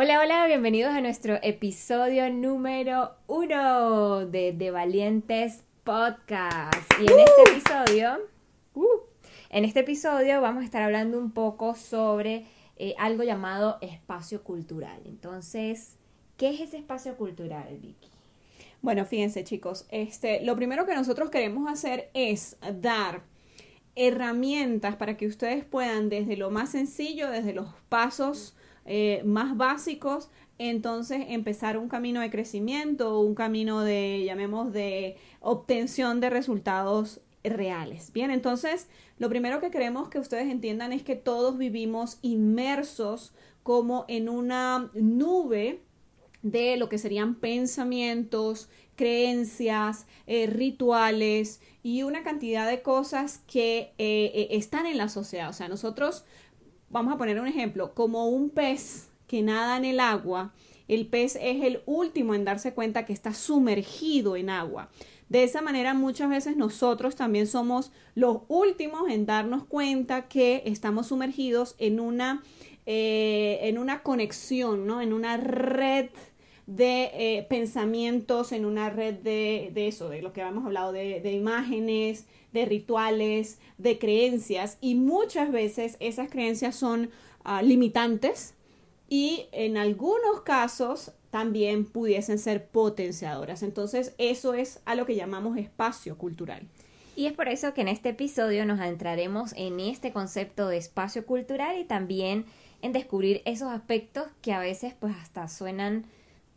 Hola, hola, bienvenidos a nuestro episodio número uno de De Valientes Podcast. Y en este ¡Uh! episodio, ¡uh! en este episodio vamos a estar hablando un poco sobre eh, algo llamado espacio cultural. Entonces, ¿qué es ese espacio cultural, Vicky? Bueno, fíjense chicos, este, lo primero que nosotros queremos hacer es dar herramientas para que ustedes puedan desde lo más sencillo, desde los pasos eh, más básicos, entonces empezar un camino de crecimiento, un camino de, llamemos, de obtención de resultados reales. Bien, entonces lo primero que queremos que ustedes entiendan es que todos vivimos inmersos como en una nube de lo que serían pensamientos, creencias, eh, rituales y una cantidad de cosas que eh, están en la sociedad. O sea, nosotros, vamos a poner un ejemplo, como un pez que nada en el agua, el pez es el último en darse cuenta que está sumergido en agua. De esa manera muchas veces nosotros también somos los últimos en darnos cuenta que estamos sumergidos en una, eh, en una conexión, ¿no? en una red de eh, pensamientos, en una red de, de, eso, de lo que hemos hablado, de, de imágenes, de rituales, de creencias y muchas veces esas creencias son uh, limitantes y en algunos casos también pudiesen ser potenciadoras. Entonces, eso es a lo que llamamos espacio cultural. Y es por eso que en este episodio nos adentraremos en este concepto de espacio cultural y también en descubrir esos aspectos que a veces pues hasta suenan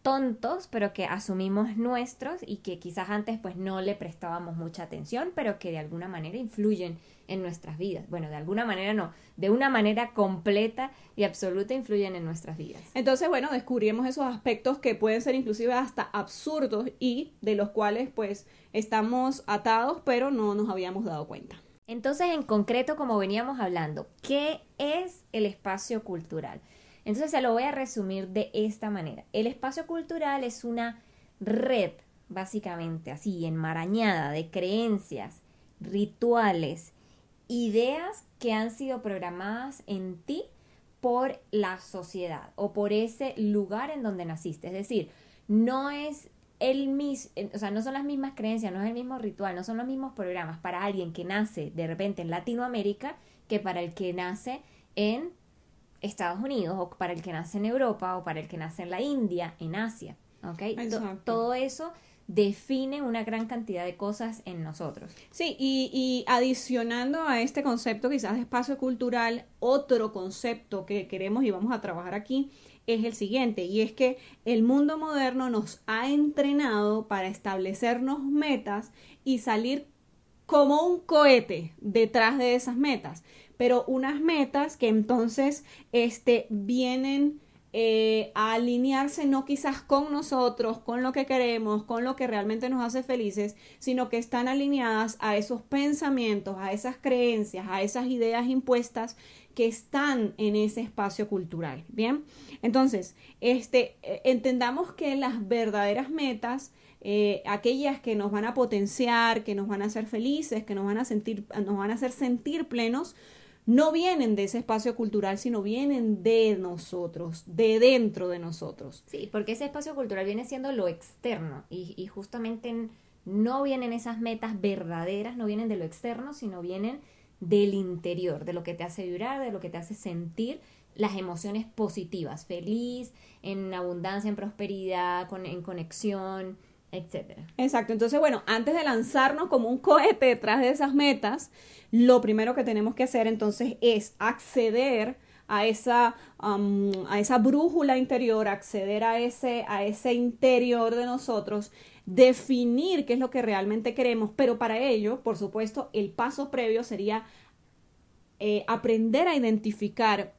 tontos, pero que asumimos nuestros y que quizás antes pues no le prestábamos mucha atención, pero que de alguna manera influyen en nuestras vidas. Bueno, de alguna manera no, de una manera completa y absoluta influyen en nuestras vidas. Entonces, bueno, descubrimos esos aspectos que pueden ser inclusive hasta absurdos y de los cuales pues estamos atados, pero no nos habíamos dado cuenta. Entonces, en concreto, como veníamos hablando, ¿qué es el espacio cultural? Entonces se lo voy a resumir de esta manera. El espacio cultural es una red, básicamente así, enmarañada de creencias, rituales, ideas que han sido programadas en ti por la sociedad o por ese lugar en donde naciste. Es decir, no es el mismo, o sea, no son las mismas creencias, no es el mismo ritual, no son los mismos programas para alguien que nace de repente en Latinoamérica que para el que nace en Estados Unidos o para el que nace en Europa o para el que nace en la India, en Asia. ¿ok? todo eso define una gran cantidad de cosas en nosotros. Sí, y, y, adicionando a este concepto quizás de espacio cultural, otro concepto que queremos y vamos a trabajar aquí es el siguiente, y es que el mundo moderno nos ha entrenado para establecernos metas y salir como un cohete detrás de esas metas pero unas metas que entonces este, vienen eh, a alinearse no quizás con nosotros, con lo que queremos, con lo que realmente nos hace felices, sino que están alineadas a esos pensamientos, a esas creencias, a esas ideas impuestas que están en ese espacio cultural. Bien, entonces, este, eh, entendamos que las verdaderas metas eh, aquellas que nos van a potenciar, que nos van a hacer felices, que nos van a sentir, nos van a hacer sentir plenos, no vienen de ese espacio cultural, sino vienen de nosotros, de dentro de nosotros. Sí, porque ese espacio cultural viene siendo lo externo y, justamente no vienen esas metas verdaderas, no vienen de lo externo, sino vienen del interior, de lo que te hace vibrar, de lo que te hace sentir las emociones positivas, feliz, en abundancia, en prosperidad, con, en conexión, etcétera. Exacto. Entonces, bueno, antes de lanzarnos como un cohete detrás de esas metas, lo primero que tenemos que hacer entonces es acceder a esa, um, a esa brújula interior, acceder a ese, a ese interior de nosotros, definir qué es lo que realmente queremos, pero para ello, por supuesto, el paso previo sería eh, aprender a identificar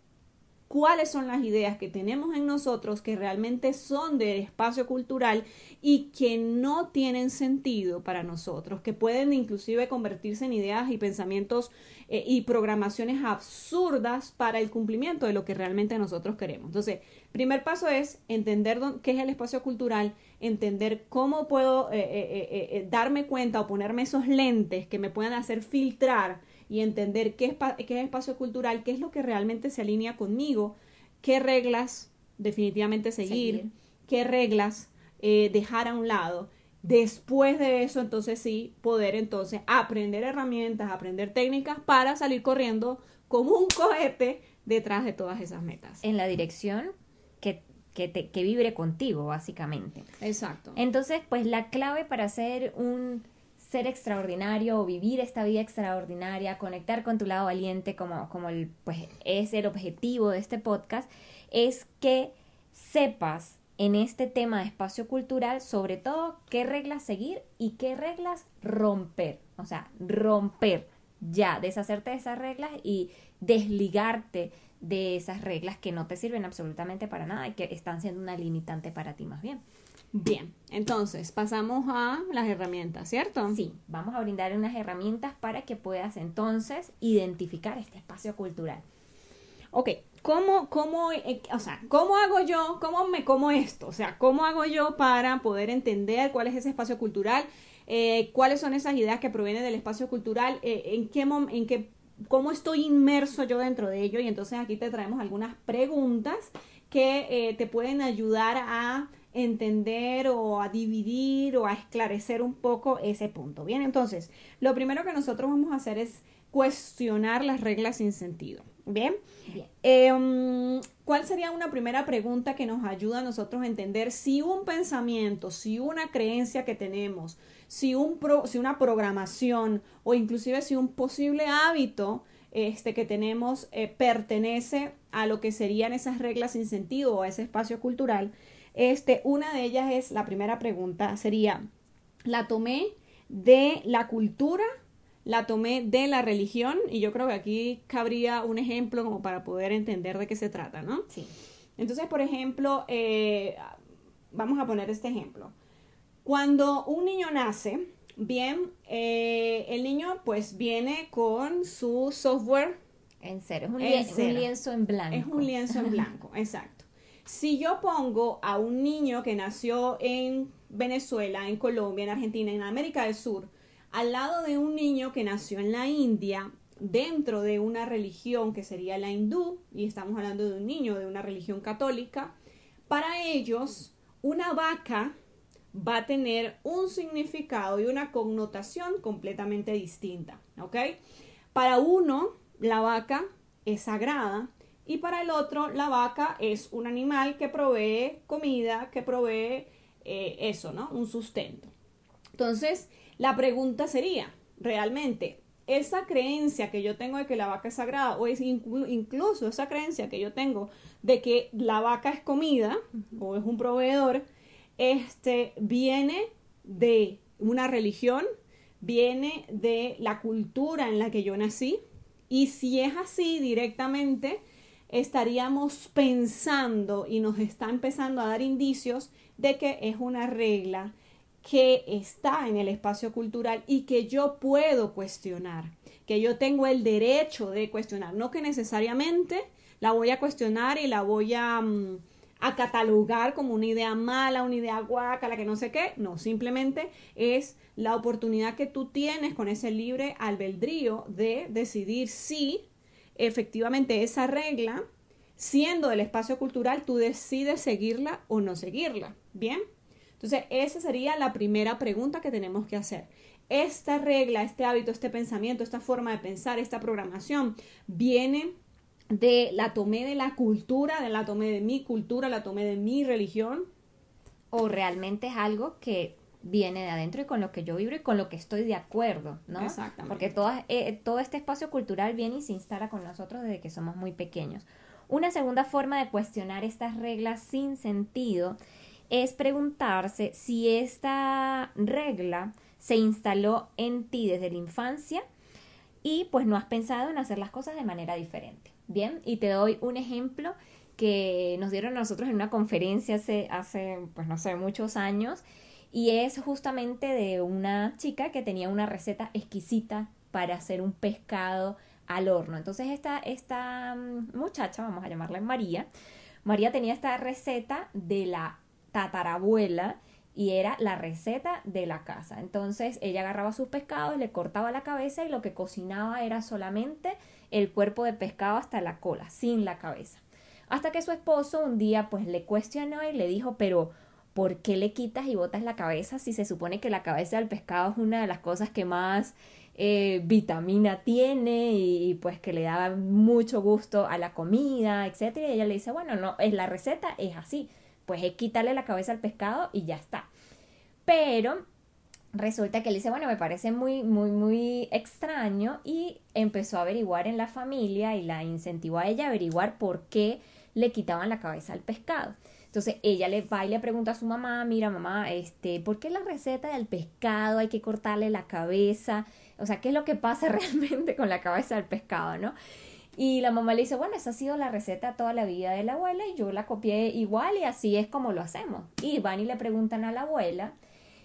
cuáles son las ideas que tenemos en nosotros que realmente son del espacio cultural y que no tienen sentido para nosotros, que pueden inclusive convertirse en ideas y pensamientos eh, y programaciones absurdas para el cumplimiento de lo que realmente nosotros queremos. Entonces, primer paso es entender qué es el espacio cultural, entender cómo puedo eh, eh, darme cuenta o ponerme esos lentes que me puedan hacer filtrar y entender qué es, qué es espacio cultural, qué es lo que realmente se alinea conmigo, qué reglas definitivamente seguir, qué reglas eh, dejar a un lado. Después de eso, entonces sí, poder entonces aprender herramientas, aprender técnicas para salir corriendo como un cohete detrás de todas esas metas. En la dirección que, que, te, que vibre contigo, básicamente. Exacto. Entonces, pues la clave para hacer un ser extraordinario o vivir esta vida extraordinaria, conectar con tu lado valiente como, como el, pues, es el objetivo de este podcast, es que sepas en este tema de espacio cultural sobre todo qué reglas seguir y qué reglas romper, o sea, romper ya, deshacerte de esas reglas y desligarte de esas reglas que no te sirven absolutamente para nada y que están siendo una limitante para ti más bien. Bien, entonces pasamos a las herramientas, ¿cierto? Sí, vamos a brindar unas herramientas para que puedas entonces identificar este espacio cultural. Ok, ¿cómo, cómo, eh, o sea, ¿cómo hago yo, cómo me como esto? O sea, ¿cómo hago yo para poder entender cuál es ese espacio cultural? Eh, ¿Cuáles son esas ideas que provienen del espacio cultural? Eh, ¿En qué en qué, cómo estoy inmerso yo dentro de ello? Y entonces aquí te traemos algunas preguntas que te pueden ayudar a entender o a dividir o a esclarecer un poco ese punto. Bien, entonces, lo primero que nosotros vamos a hacer es cuestionar las reglas sin sentido. Bien. Em, ¿Cuál sería una primera pregunta que nos ayuda a nosotros a entender si un pensamiento, si una creencia que tenemos, si, un si una programación o inclusive si un posible hábito este, que tenemos eh, pertenece a lo que serían esas reglas sin sentido o a ese espacio cultural? Este, una de ellas es, la primera pregunta sería, ¿la tomé de la cultura? ¿La tomé de la religión? Y yo creo que aquí cabría un ejemplo como para poder entender de qué se trata, ¿no? Sí. Entonces, por ejemplo, eh, vamos a poner este ejemplo. Cuando un niño nace, bien, eh, el niño pues viene con su software. En cero, es un lienzo en blanco. Es un lienzo en blanco, exacto. Si yo pongo a un niño que nació en Venezuela, en Colombia, en Argentina, en América del Sur, al lado de un niño que nació en la India, dentro de una religión que sería la hindú, y estamos hablando de un niño de una religión católica, para ellos una vaca va a tener un significado y una connotación completamente distinta, ¿ok? Para uno, la vaca es sagrada, y para el otro, la vaca es un animal que provee comida, que provee eh, eso, ¿no? Un sustento. Entonces, la pregunta sería, realmente, esa creencia que yo tengo de que la vaca es sagrada, o es incluso esa creencia que yo tengo de que la vaca es comida, o es un proveedor, este, viene de una religión, viene de la cultura en la que yo nací, y si es así directamente, estaríamos pensando y nos está empezando a dar indicios de que es una regla que está en el espacio cultural y que yo puedo cuestionar, que yo tengo el derecho de cuestionar, no que necesariamente la voy a cuestionar y la voy a, mm, catalogar como una idea mala, una idea guaca, la que no sé qué, no, simplemente es la oportunidad que tú tienes con ese libre albedrío de decidir si efectivamente esa regla, siendo del espacio cultural, tú decides seguirla o no seguirla. ¿Bien? Entonces, esa sería la primera pregunta que tenemos que hacer. Esta regla, este hábito, este pensamiento, esta forma de pensar, esta programación, viene de la tomé de la cultura, de la tomé de mi cultura, la tomé de mi religión. O realmente es algo que viene de adentro y con lo que yo vibro y con lo que estoy de acuerdo, ¿no? Exactamente. Porque eh, todo este espacio cultural viene y se instala con nosotros desde que somos muy pequeños. Una segunda forma de cuestionar estas reglas sin sentido es preguntarse si esta regla se instaló en ti desde la infancia y pues no has pensado en hacer las cosas de manera diferente. Bien, y te doy un ejemplo que nos dieron a nosotros en una conferencia hace, hace, pues no sé, muchos años, y es justamente de una chica que tenía una receta exquisita para hacer un pescado al horno. Entonces esta, esta mm, muchacha, vamos a llamarla María, María tenía esta receta de la tatarabuela y era la receta de la casa. Entonces ella agarraba sus pescados, le cortaba la cabeza y lo que cocinaba era solamente el cuerpo de pescado hasta la cola, sin la cabeza. Hasta que su esposo un día pues le cuestionó y le dijo, pero ¿por qué le quitas y botas la cabeza si se supone que la cabeza del pescado es una de las cosas que más eh, vitamina tiene y, pues que le da mucho gusto a la comida, etcétera? Y ella le dice, bueno, no, es la receta, es así, pues es quitarle la cabeza al pescado y ya está. Pero resulta que le dice, bueno, me parece muy, muy, muy extraño y empezó a averiguar en la familia y la incentivó a ella a averiguar por qué le quitaban la cabeza al pescado. Entonces ella le va y le pregunta a su mamá, mira mamá, este, ¿por qué la receta del pescado hay que cortarle la cabeza? O sea, ¿qué es lo que pasa realmente con la cabeza del pescado, no? Y la mamá le dice, bueno, esa ha sido la receta toda la vida de la abuela y yo la copié igual y así es como lo hacemos. Y van y le preguntan a la abuela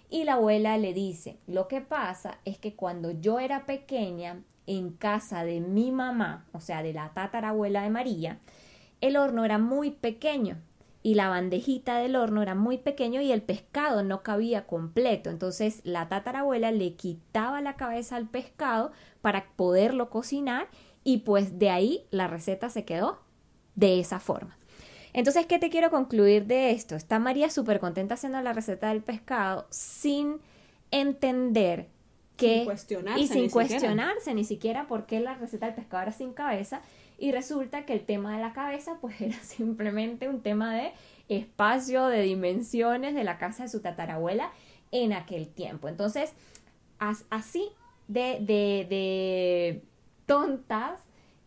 y la abuela le dice, lo que pasa es que cuando yo era pequeña, en casa de mi mamá, o sea, de la tatarabuela de María, el horno era muy pequeño y la bandejita del horno era muy pequeño y el pescado no cabía completo. Entonces la tatarabuela le quitaba la cabeza al pescado para poderlo cocinar y pues de ahí la receta se quedó de esa forma. Entonces, ¿qué te quiero concluir de esto? Está María súper contenta haciendo la receta del pescado sin entender que... Sin cuestionarse, y sin ni cuestionarse siquiera. ni siquiera por qué la receta del pescado era sin cabeza y resulta que el tema de la cabeza pues era simplemente un tema de espacio, de dimensiones de la casa de su tatarabuela en aquel tiempo. Entonces, as- así de, de, de tontas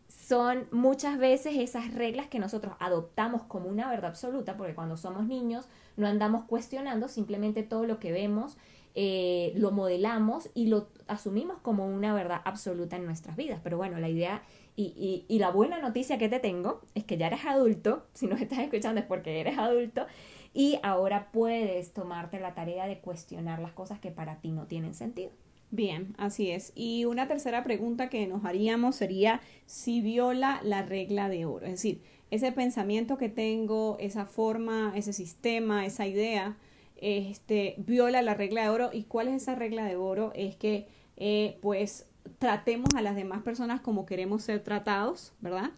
son muchas veces esas reglas que nosotros adoptamos como una verdad absoluta, porque cuando somos niños no andamos cuestionando, simplemente todo lo que vemos eh, lo modelamos y lo asumimos como una verdad absoluta en nuestras vidas. Pero bueno, la idea y, y, y la buena noticia que te tengo es que ya eres adulto, si nos estás escuchando es porque eres adulto y ahora puedes tomarte la tarea de cuestionar las cosas que para ti no tienen sentido. Bien, así es. Y una tercera pregunta que nos haríamos sería si viola la regla de oro. Es decir, ese pensamiento que tengo, esa forma, ese sistema, esa idea, este, viola la regla de oro. ¿Y cuál es esa regla de oro? Es que, eh, pues, tratemos a las demás personas como queremos ser tratados, ¿verdad?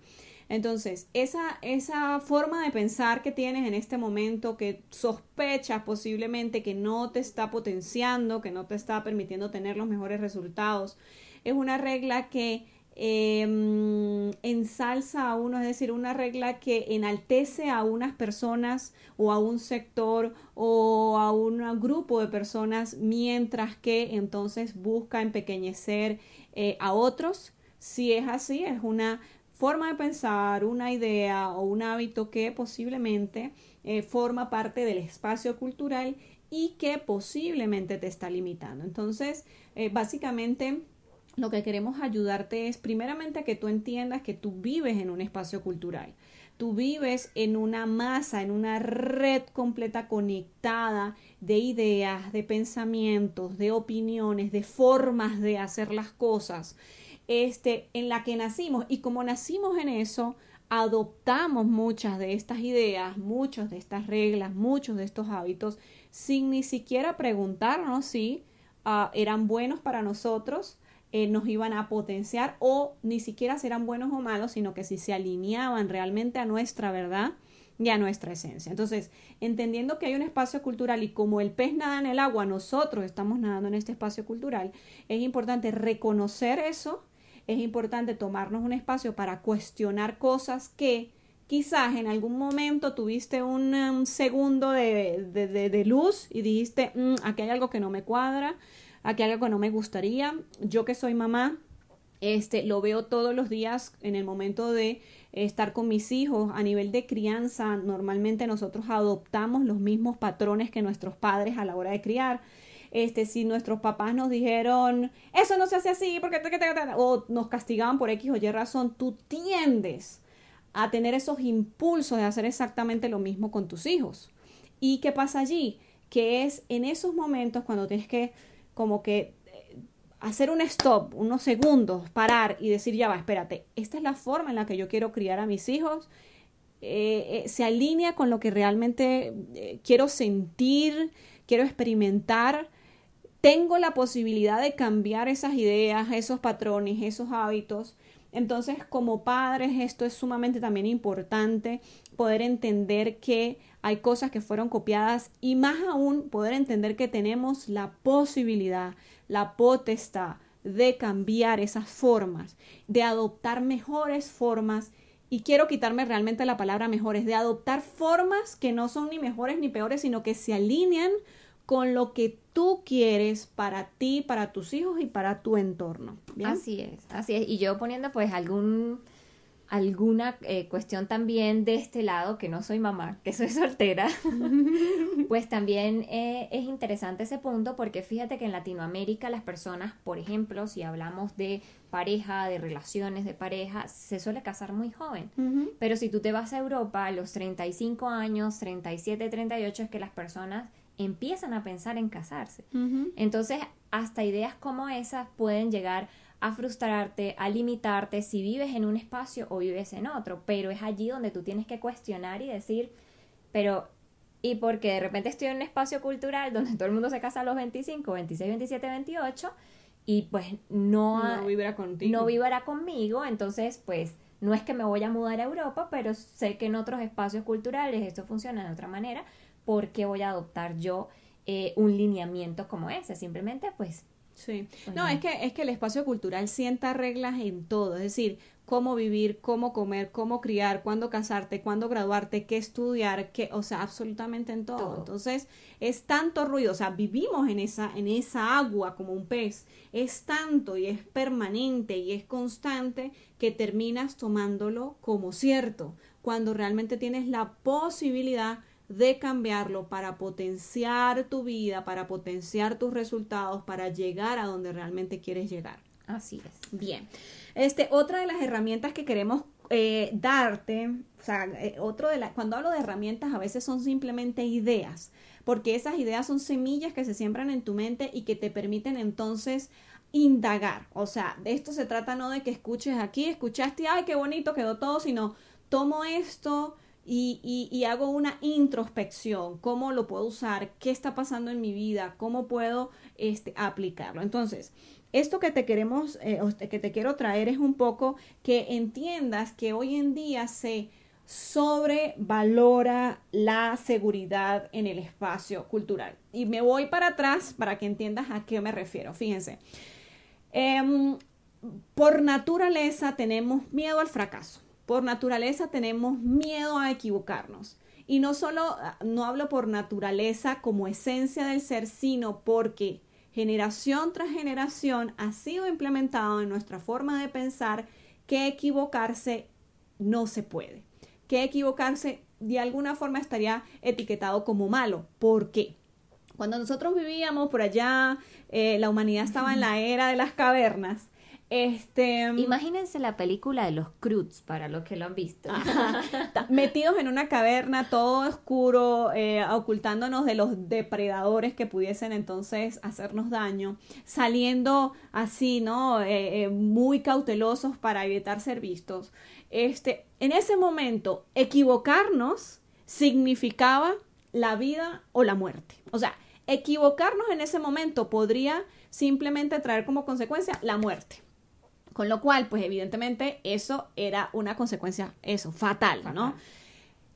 Entonces, esa, esa forma de pensar que tienes en este momento, que sospechas posiblemente que no te está potenciando, que no te está permitiendo tener los mejores resultados, es una regla que eh, ensalza a uno, es decir, una regla que enaltece a unas personas o a un sector o a un grupo de personas, mientras que entonces busca empequeñecer eh, a otros. Si es así, es una forma de pensar, una idea o un hábito que posiblemente eh, forma parte del espacio cultural y que posiblemente te está limitando. Entonces, eh, básicamente, lo que queremos ayudarte es primeramente a que tú entiendas que tú vives en un espacio cultural. Tú vives en una masa, en una red completa conectada de ideas, de pensamientos, de opiniones, de formas de hacer las cosas este, en la que nacimos y como nacimos en eso, adoptamos muchas de estas ideas, muchas de estas reglas, muchos de estos hábitos, sin ni siquiera preguntarnos si uh, eran buenos para nosotros, eh, nos iban a potenciar o ni siquiera si eran buenos o malos, sino que si se alineaban realmente a nuestra verdad y a nuestra esencia. Entonces, entendiendo que hay un espacio cultural y como el pez nada en el agua, nosotros estamos nadando en este espacio cultural, es importante reconocer eso, es importante tomarnos un espacio para cuestionar cosas que quizás en algún momento tuviste un, um, segundo de, de, de, de, luz y dijiste, mm, aquí hay algo que no me cuadra, aquí algo que no me gustaría. Yo que soy mamá, este, lo veo todos los días en el momento de estar con mis hijos a nivel de crianza. Normalmente nosotros adoptamos los mismos patrones que nuestros padres a la hora de criar este, si nuestros papás nos dijeron, eso no se hace así, porque o nos castigaban por X o Y razón, tú tiendes a tener esos impulsos de hacer exactamente lo mismo con tus hijos. ¿Y qué pasa allí? Que es en esos momentos cuando tienes que como que eh, hacer un stop, unos segundos, parar y decir, ya va, espérate, esta es la forma en la que yo quiero criar a mis hijos, eh, eh, se alinea con lo que realmente quiero sentir, quiero experimentar, tengo la posibilidad de cambiar esas ideas, esos patrones, esos hábitos entonces, como padres, esto es sumamente también importante, poder entender que hay cosas que fueron copiadas y más aún poder entender que tenemos la posibilidad, la potestad de cambiar esas formas, de adoptar mejores formas. Y quiero quitarme realmente la palabra mejores, de adoptar formas que no son ni mejores ni peores, sino que se alinean con lo que tú quieres para ti, para tus hijos y para tu entorno. Así es, así es. Y yo poniendo pues algún alguna eh, cuestión también de este lado, que no soy mamá, que soy soltera, pues también eh, es interesante ese punto porque fíjate que en Latinoamérica las personas, por ejemplo, si hablamos de pareja, de relaciones de pareja, se suele casar muy joven. Pero si tú te vas a Europa a los 35 años, 37, 38, es que las personas empiezan a pensar en casarse. Entonces, hasta ideas como esas pueden llegar a frustrarte, a limitarte si vives en un espacio o vives en otro, pero es allí donde tú tienes que cuestionar y decir, pero y porque de repente estoy en un espacio cultural donde todo el mundo se casa a los 25, 26, 27, 28 y pues no no vivirá contigo. No vivirá conmigo, entonces pues no es que me voy a mudar a Europa, pero sé que en otros espacios culturales esto funciona de otra manera, ¿por qué voy a adoptar yo eh, un lineamiento como ese? Simplemente pues... Sí, pues no, es que, es que el espacio cultural sienta reglas en todo, es decir, cómo vivir, cómo comer, cómo criar, cuándo casarte, cuándo graduarte, qué estudiar, qué, o sea, absolutamente en todo. Entonces, es tanto ruido, o sea, vivimos en esa, en esa agua como un pez, es tanto y es permanente y es constante que terminas tomándolo como cierto, cuando realmente tienes la posibilidad de cambiarlo para potenciar tu vida, para potenciar tus resultados, para llegar a donde realmente quieres llegar. Así es. Bien. Este, otra de las herramientas que queremos eh, darte, o sea, eh, otro de la, cuando hablo de herramientas a veces son simplemente ideas, porque esas ideas son semillas que se siembran en tu mente y que te permiten entonces indagar. O sea, de esto se trata no de que escuches aquí, escuchaste, ay, qué bonito quedó todo, sino tomo esto, y, hago una introspección, cómo lo puedo usar, qué está pasando en mi vida, cómo puedo este, aplicarlo. Entonces, esto que te queremos, eh, que te quiero traer es un poco que entiendas que hoy en día se sobrevalora la seguridad en el espacio cultural. Y me voy para atrás para que entiendas a qué me refiero. Fíjense, em, por naturaleza tenemos miedo al fracaso por naturaleza tenemos miedo a equivocarnos. Y no solo, no hablo por naturaleza como esencia del ser, sino porque generación tras generación ha sido implementado en nuestra forma de pensar que equivocarse no se puede. Que equivocarse de alguna forma estaría etiquetado como malo. ¿Por qué? Cuando nosotros vivíamos por allá, eh, la humanidad estaba en la era de las cavernas, este, Imagínense la película de los Cruz, para los que lo han visto. Metidos en una caverna, todo oscuro, eh, ocultándonos de los depredadores que pudiesen entonces hacernos daño, saliendo así, ¿no? Eh, eh, muy cautelosos para evitar ser vistos. Este, en ese momento, equivocarnos significaba la vida o la muerte. O sea, equivocarnos en ese momento podría simplemente traer como consecuencia la muerte. Con lo cual, pues evidentemente eso era una consecuencia, eso, fatal, ¿no?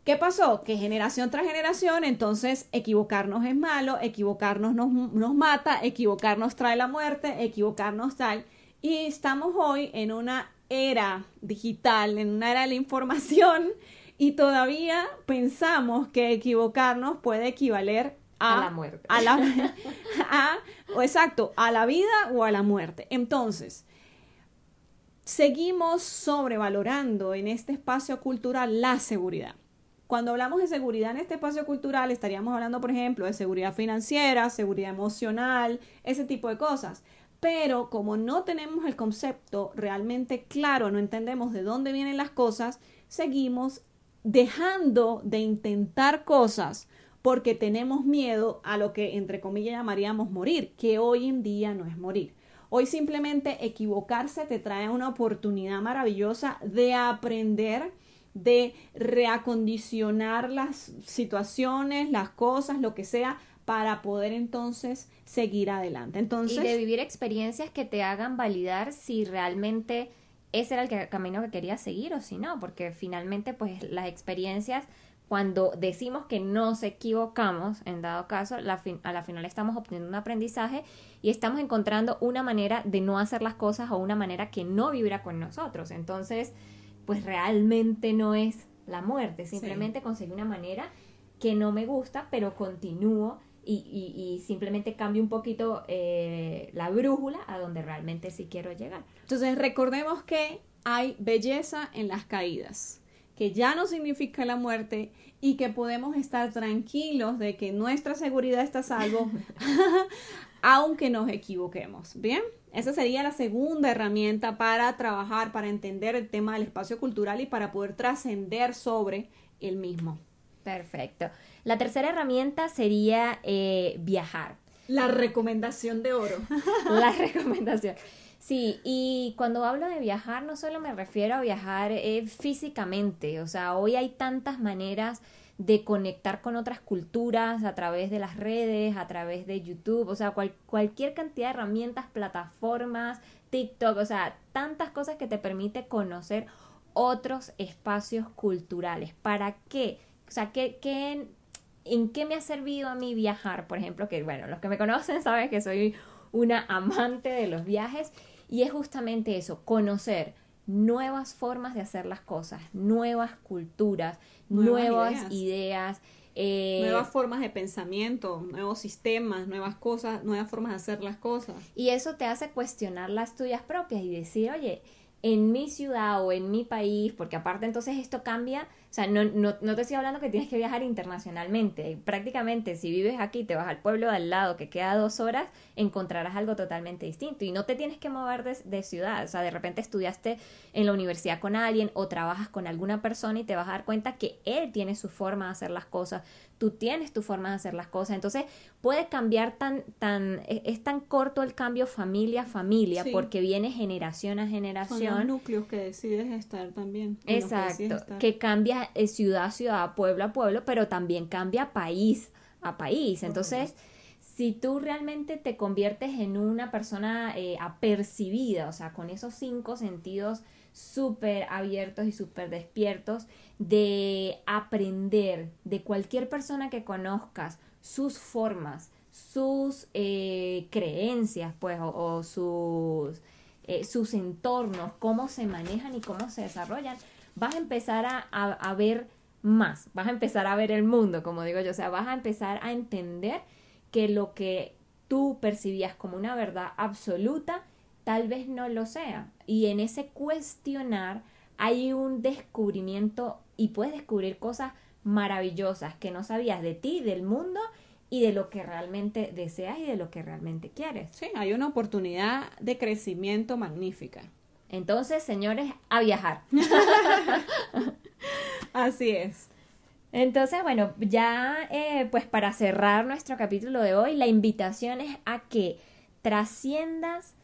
¿Qué pasó? Que generación tras generación, entonces equivocarnos es malo, equivocarnos nos, nos mata, equivocarnos trae la muerte, equivocarnos tal. Y estamos hoy en una era digital, en una era de la información, y todavía pensamos que equivocarnos puede equivaler a, la muerte. A la, a, exacto, a la vida o a la muerte. Entonces, seguimos sobrevalorando en este espacio cultural la seguridad. Cuando hablamos de seguridad en este espacio cultural, estaríamos hablando, por ejemplo, de seguridad financiera, seguridad emocional, ese tipo de cosas. pero como no tenemos el concepto realmente claro, no entendemos de dónde vienen las cosas, seguimos dejando de intentar cosas porque tenemos miedo a lo que entre comillas llamaríamos morir, que hoy en día no es morir. Hoy simplemente equivocarse te trae una oportunidad maravillosa de aprender, de reacondicionar las situaciones, las cosas, lo que sea, para poder entonces seguir adelante. Entonces, y de vivir experiencias que te hagan validar si realmente ese era el camino que querías seguir o si no, porque finalmente pues las experiencias cuando decimos que nos equivocamos, en dado caso, a la final estamos obteniendo un aprendizaje y estamos encontrando una manera de no hacer las cosas o una manera que no vibra con nosotros. Entonces, pues realmente no es la muerte, simplemente conseguí una manera que no me gusta, pero continúo y, simplemente cambio un poquito eh, la brújula a donde realmente sí quiero llegar. Entonces, recordemos que hay belleza en las caídas que ya no significa la muerte y que podemos estar tranquilos de que nuestra seguridad está a salvo, aunque nos equivoquemos. Bien, esa sería la segunda herramienta para trabajar, para entender el tema del espacio cultural y para poder trascender sobre el mismo. Perfecto. La tercera herramienta sería eh, viajar. La recomendación de oro. la recomendación. Sí, y cuando hablo de viajar, no solo me refiero a viajar eh, físicamente, o sea, hoy hay tantas maneras de conectar con otras culturas a través de las redes, a través de YouTube, o sea, cualquier cantidad de herramientas, plataformas, TikTok, o sea, tantas cosas que te permite conocer otros espacios culturales. ¿Para qué? O sea, ¿qué, qué, ¿en qué me ha servido a mí viajar? Por ejemplo, que bueno, los que me conocen saben que soy una amante de los viajes y es justamente eso, conocer nuevas formas de hacer las cosas, nuevas culturas, nuevas, ideas. Eh, nuevas formas de pensamiento, nuevos sistemas, nuevas cosas, nuevas formas de hacer las cosas. Y eso te hace cuestionar las tuyas propias y decir, oye, en mi ciudad o en mi país, porque aparte entonces esto cambia sea, no, no, no, te estoy hablando que tienes que viajar internacionalmente. Prácticamente, si vives aquí, te vas al pueblo de al lado que queda dos horas, encontrarás algo totalmente distinto. Y no te tienes que mover de, de, ciudad. O sea, de repente estudiaste en la universidad con alguien o trabajas con alguna persona y te vas a dar cuenta que él tiene su forma de hacer las cosas, tú tienes tu forma de hacer las cosas. Entonces, puede cambiar tan, tan, e, es, tan corto el cambio familia a familia, porque viene generación a generación. Son los núcleos que decides estar también. Exacto, que, cambia eh, ciudad a ciudad, pueblo a pueblo, pero también cambia país a país. Entonces, si tú realmente te conviertes en una persona eh, apercibida, o sea, con esos cinco sentidos súper abiertos y súper despiertos, de aprender de cualquier persona que conozcas sus formas, sus eh, creencias, pues, o, sus, eh, sus entornos, cómo se manejan y cómo se desarrollan, vas a empezar a, a, ver más, vas a empezar a ver el mundo, como digo yo, o sea, vas a empezar a entender que lo que tú percibías como una verdad absoluta, tal vez no lo sea. Y en ese cuestionar hay un descubrimiento y puedes descubrir cosas maravillosas que no sabías de ti, del mundo y de lo que realmente deseas y de lo que realmente quieres. Sí, hay una oportunidad de crecimiento magnífica. Entonces, señores, a viajar. Así es. Entonces, bueno, ya eh, pues para cerrar nuestro capítulo de hoy, la invitación es a que trasciendas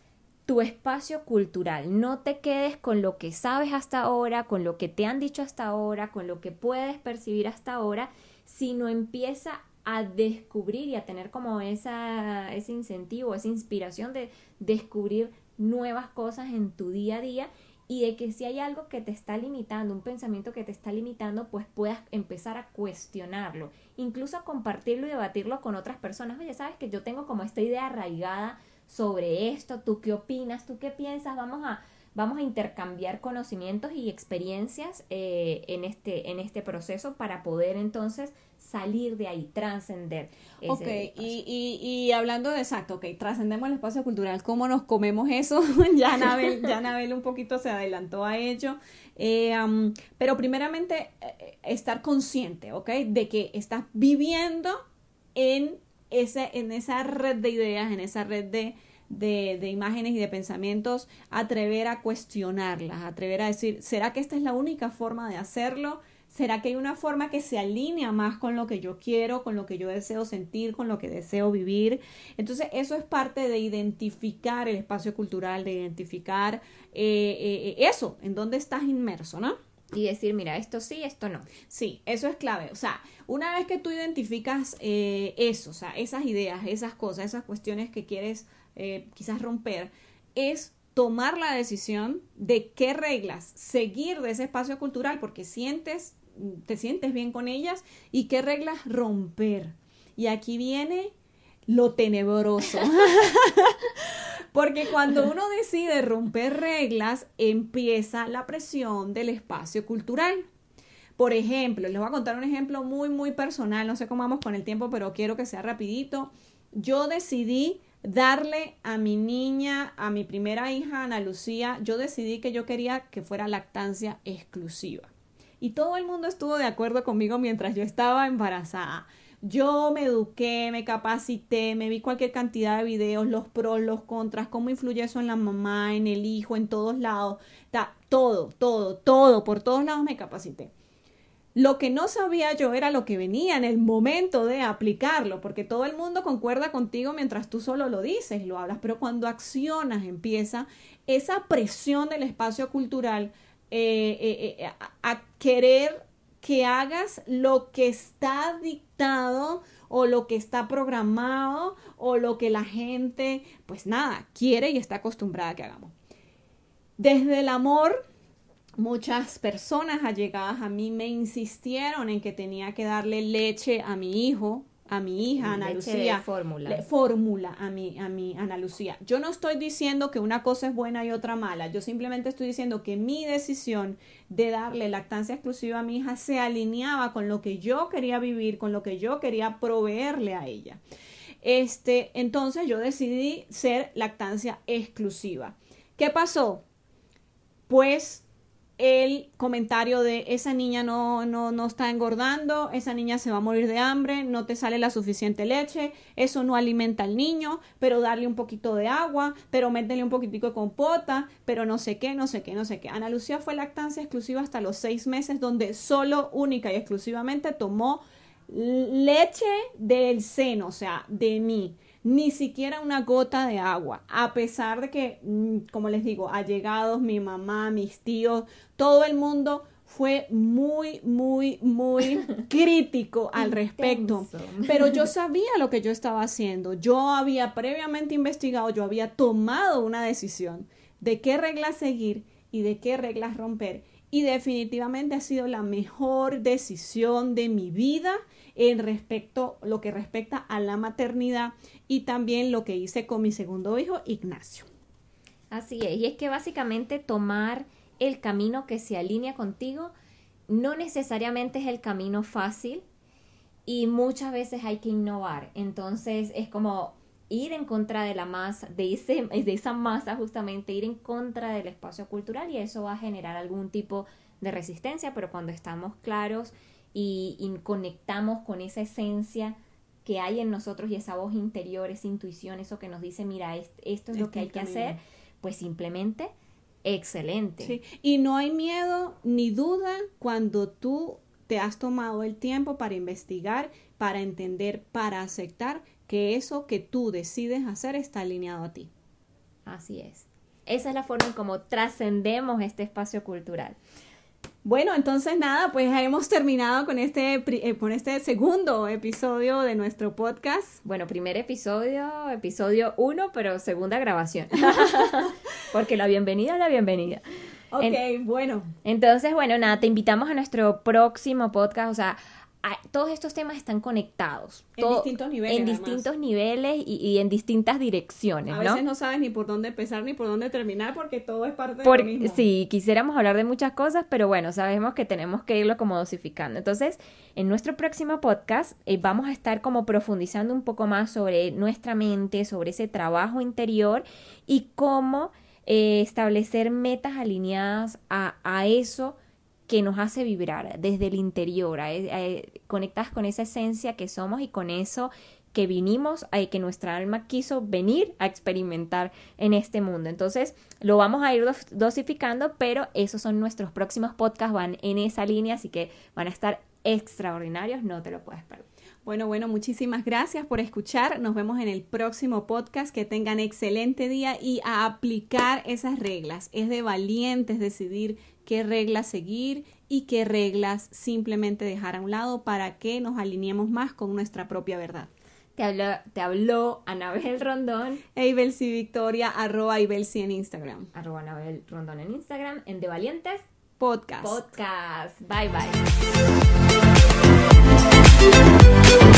tu espacio cultural. No te quedes con lo que sabes hasta ahora, con lo que te han dicho hasta ahora, con lo que puedes percibir hasta ahora, sino empieza a descubrir y a tener como esa, ese incentivo, esa inspiración de descubrir nuevas cosas en tu día a día y de que si hay algo que te está limitando, un pensamiento que te está limitando, pues puedas empezar a cuestionarlo, incluso a compartirlo y debatirlo con otras personas. Oye, sabes que yo tengo como esta idea arraigada sobre esto, tú qué opinas, tú qué piensas, vamos a, vamos a intercambiar conocimientos y experiencias eh, en, este, en este proceso para poder entonces salir de ahí, trascender. Ok, y, y, y, hablando de exacto, ok, trascendemos el espacio cultural, ¿cómo nos comemos eso? ya, Nabel, ya Nabel un poquito se adelantó a ello, eh, pero primeramente eh, estar consciente, ok, de que estás viviendo en ese, en esa red de ideas, en esa red de, de, de, imágenes y de pensamientos, atrever a cuestionarlas, atrever a decir, ¿será que esta es la única forma de hacerlo? ¿Será que hay una forma que se alinea más con lo que yo quiero, con lo que yo deseo sentir, con lo que deseo vivir? Entonces, eso es parte de identificar el espacio cultural, de identificar eh, eh, eso, en dónde estás inmerso, ¿no? Y decir, mira, esto sí, esto no. Sí, eso es clave. O sea, una vez que tú identificas eh, eso, o sea, esas ideas, esas cosas, esas cuestiones que quieres quizás romper, es tomar la decisión de qué reglas seguir de ese espacio cultural porque sientes te sientes bien con ellas y qué reglas romper. Y aquí viene lo tenebroso. Porque cuando uno decide romper reglas, empieza la presión del espacio cultural. Por ejemplo, les voy a contar un ejemplo muy, muy personal. No sé cómo vamos con el tiempo, pero quiero que sea rapidito. Yo decidí darle a mi niña, a mi primera hija, Ana Lucía, yo decidí que yo quería que fuera lactancia exclusiva y todo el mundo estuvo de acuerdo conmigo mientras yo estaba embarazada. Yo me eduqué, me capacité, me vi cualquier cantidad de videos, los pros, los contras, cómo influye eso en la mamá, en el hijo, en todos lados. todo, todo, todo, por todos lados me capacité. Lo que no sabía yo era lo que venía en el momento de aplicarlo, porque todo el mundo concuerda contigo mientras tú solo lo dices, lo hablas, pero cuando accionas empieza esa presión del espacio cultural eh, eh, eh, a, querer que hagas lo que está dictado o lo que está programado o lo que la gente, pues nada, quiere y está acostumbrada a que hagamos. Desde el amor, muchas personas allegadas a mí me insistieron en que tenía que darle leche a mi hijo a mi hija Ana Lucía. Fórmula. Fórmula a mi, a mi Ana Lucía. Yo no estoy diciendo que una cosa es buena y otra mala. Yo simplemente estoy diciendo que mi decisión de darle lactancia exclusiva a mi hija se alineaba con lo que yo quería vivir, con lo que yo quería proveerle a ella. Este, entonces yo decidí ser lactancia exclusiva. ¿Qué pasó? Pues el comentario de esa niña no, no, no está engordando, esa niña se va a morir de hambre, no te sale la suficiente leche, eso no alimenta al niño, pero darle un poquito de agua, pero métele un poquitico de compota, pero no sé qué, no sé qué, no sé qué. Ana Lucía fue lactancia exclusiva hasta los seis meses, donde solo, única y exclusivamente tomó leche del seno, o sea, de mí ni siquiera una gota de agua, a pesar de que, mm, como les digo, allegados, mi mamá, mis tíos, todo el mundo fue muy, muy, muy crítico al respecto. Pero yo sabía lo que yo estaba haciendo. Yo había previamente investigado, yo había tomado una decisión de qué reglas seguir y de qué reglas romper. Y definitivamente ha sido la mejor decisión de mi vida en respecto, lo que respecta a la maternidad y también lo que hice con mi segundo hijo, Ignacio. Así es, y es que básicamente tomar el camino que se alinea contigo no necesariamente es el camino fácil y muchas veces hay que innovar. Entonces es como ir en contra de la masa, de, ese, de esa masa justamente, ir en contra del espacio cultural y eso va a generar algún tipo de resistencia, pero cuando estamos claros y, conectamos con esa esencia que hay en nosotros y esa voz interior, esa intuición, eso que nos dice, mira, esto es lo que hay que hacer, pues simplemente excelente. Sí. Y no hay miedo ni duda cuando tú te has tomado el tiempo para investigar, para entender, para aceptar que eso que tú decides hacer está alineado a ti. Así es. Esa es la forma en cómo trascendemos este espacio cultural. Bueno, entonces nada, pues hemos terminado con este, eh, con este segundo episodio de nuestro podcast. Bueno, primer episodio, episodio uno, pero segunda grabación. Porque la bienvenida es la bienvenida. Ok, bueno. Entonces, bueno, nada, te invitamos a nuestro próximo podcast, o sea, todos estos temas están conectados. En distintos niveles. En distintos niveles y, en distintas direcciones. A veces no sabes ni por dónde empezar ni por dónde terminar porque todo es parte de lo mismo. Sí, quisiéramos hablar de muchas cosas, pero bueno, sabemos que tenemos que irlo como dosificando. Entonces, en nuestro próximo podcast eh, vamos a estar como profundizando un poco más sobre nuestra mente, sobre ese trabajo interior y cómo eh, establecer metas alineadas a, a eso que nos hace vibrar desde el interior, conectas con esa esencia que somos y con eso que vinimos, a que nuestra alma quiso venir a experimentar en este mundo. Entonces, lo vamos a ir dosificando, pero esos son nuestros próximos podcasts, van en esa línea, así que van a estar extraordinarios, no te lo puedes perder. Bueno, bueno, muchísimas gracias por escuchar. Nos vemos en el próximo podcast. Que tengan excelente día y a aplicar esas reglas. Es de valientes decidir qué reglas seguir y qué reglas simplemente dejar a un lado para que nos alineemos más con nuestra propia verdad. Te habló, te habló Anabel Rondón. E Victoria, arroba Ibelsi en Instagram. Arroba Anabel Rondón en Instagram. En De Valientes Podcast. Podcast. Bye bye. Thank you.